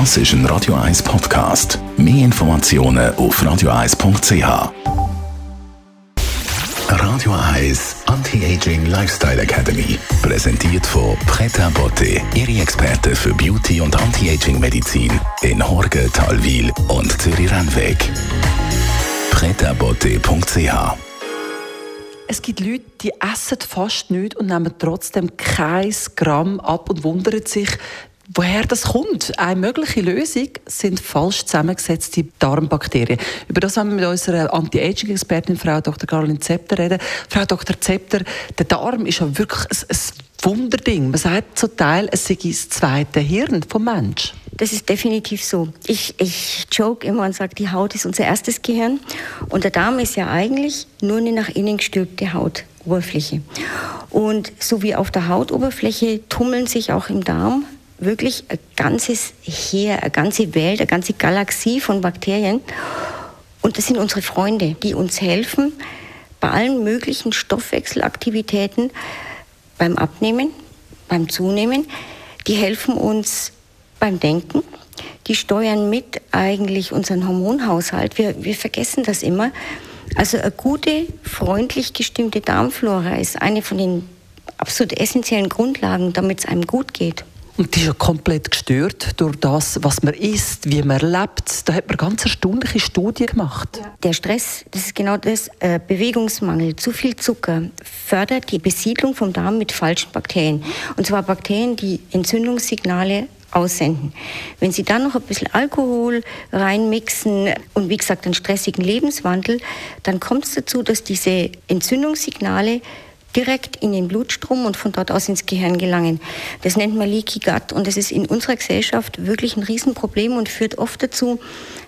Das ist ein Radio 1 Podcast. Mehr Informationen auf radio1.ch. Radio 1 Anti-Aging Lifestyle Academy. Präsentiert von Preta Botte, Ihre Experte für Beauty und Anti-Aging Medizin in Horge, Talwil und Zürich-Rennweg. pretabotte.ch es gibt Leute, die essen fast nichts und nehmen trotzdem kein Gramm ab und wundern sich, Woher das kommt? Eine mögliche Lösung sind falsch zusammengesetzte Darmbakterien. Über das haben wir mit unserer Anti-Aging-Expertin, Frau Dr. Caroline Zepter, reden. Frau Dr. Zepter, der Darm ist ja wirklich ein, ein Wunderding. Man sagt zum Teil, es sei das zweite Hirn vom Mensch. Das ist definitiv so. Ich, ich joke immer und sage, die Haut ist unser erstes Gehirn. Und der Darm ist ja eigentlich nur eine nach innen gestülpte Hautoberfläche. Und so wie auf der Hautoberfläche tummeln sich auch im Darm wirklich ein ganzes Heer, eine ganze Welt, eine ganze Galaxie von Bakterien. Und das sind unsere Freunde, die uns helfen bei allen möglichen Stoffwechselaktivitäten, beim Abnehmen, beim Zunehmen. Die helfen uns beim Denken. Die steuern mit eigentlich unseren Hormonhaushalt. Wir, wir vergessen das immer. Also eine gute, freundlich gestimmte Darmflora ist eine von den absolut essentiellen Grundlagen, damit es einem gut geht. Und die ist ja komplett gestört durch das, was man isst, wie man lebt. Da hat man ganz erstaunliche Studien gemacht. Der Stress, das ist genau das, äh, Bewegungsmangel, zu viel Zucker fördert die Besiedlung vom Darm mit falschen Bakterien. Und zwar Bakterien, die Entzündungssignale aussenden. Wenn Sie dann noch ein bisschen Alkohol reinmixen und wie gesagt einen stressigen Lebenswandel, dann kommt es dazu, dass diese Entzündungssignale direkt in den Blutstrom und von dort aus ins Gehirn gelangen. Das nennt man Leaky Gut und das ist in unserer Gesellschaft wirklich ein Riesenproblem und führt oft dazu,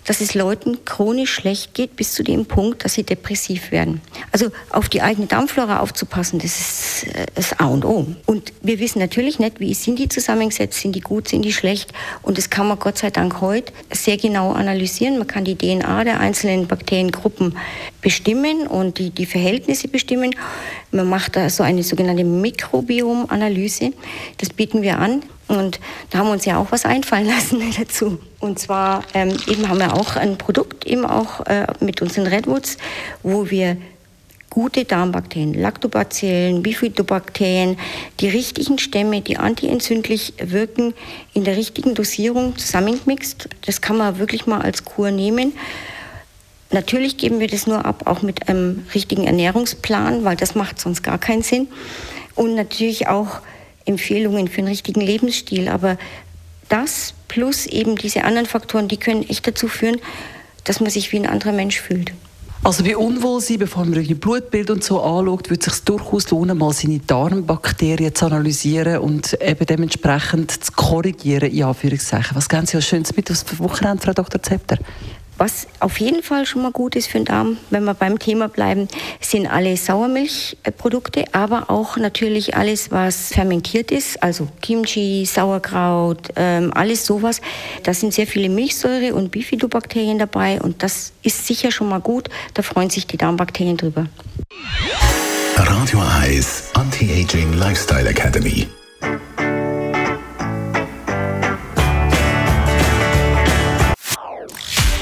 dass es Leuten chronisch schlecht geht bis zu dem Punkt, dass sie depressiv werden. Also auf die eigene Darmflora aufzupassen, das ist äh, das A und O. Und wir wissen natürlich nicht, wie sind die zusammengesetzt, sind die gut, sind die schlecht und das kann man Gott sei Dank heute sehr genau analysieren. Man kann die DNA der einzelnen Bakteriengruppen bestimmen und die, die Verhältnisse bestimmen. Man macht da so eine sogenannte Mikrobiomanalyse. Das bieten wir an. Und da haben wir uns ja auch was einfallen lassen dazu. Und zwar ähm, eben haben wir auch ein Produkt eben auch äh, mit unseren Redwoods, wo wir gute Darmbakterien, Lactobacillen, Bifidobakterien, die richtigen Stämme, die antientzündlich wirken, in der richtigen Dosierung zusammengemixt. Das kann man wirklich mal als Kur nehmen. Natürlich geben wir das nur ab, auch mit einem richtigen Ernährungsplan, weil das macht sonst gar keinen Sinn. Und natürlich auch Empfehlungen für einen richtigen Lebensstil. Aber das plus eben diese anderen Faktoren, die können echt dazu führen, dass man sich wie ein anderer Mensch fühlt. Also bei Unwohlsein, bevor man ein Blutbild und so anschaut, würde es sich durchaus lohnen, mal seine Darmbakterien zu analysieren und eben dementsprechend zu korrigieren, in Anführungszeichen. Was geben Sie als Schönes mit aufs Wochenende, Frau Dr. Zepter? Was auf jeden Fall schon mal gut ist für den Darm, wenn wir beim Thema bleiben, sind alle Sauermilchprodukte, aber auch natürlich alles, was fermentiert ist, also Kimchi, Sauerkraut, ähm, alles sowas. Da sind sehr viele Milchsäure und Bifidobakterien dabei und das ist sicher schon mal gut. Da freuen sich die Darmbakterien drüber. Radio Eyes Anti-Aging Lifestyle Academy.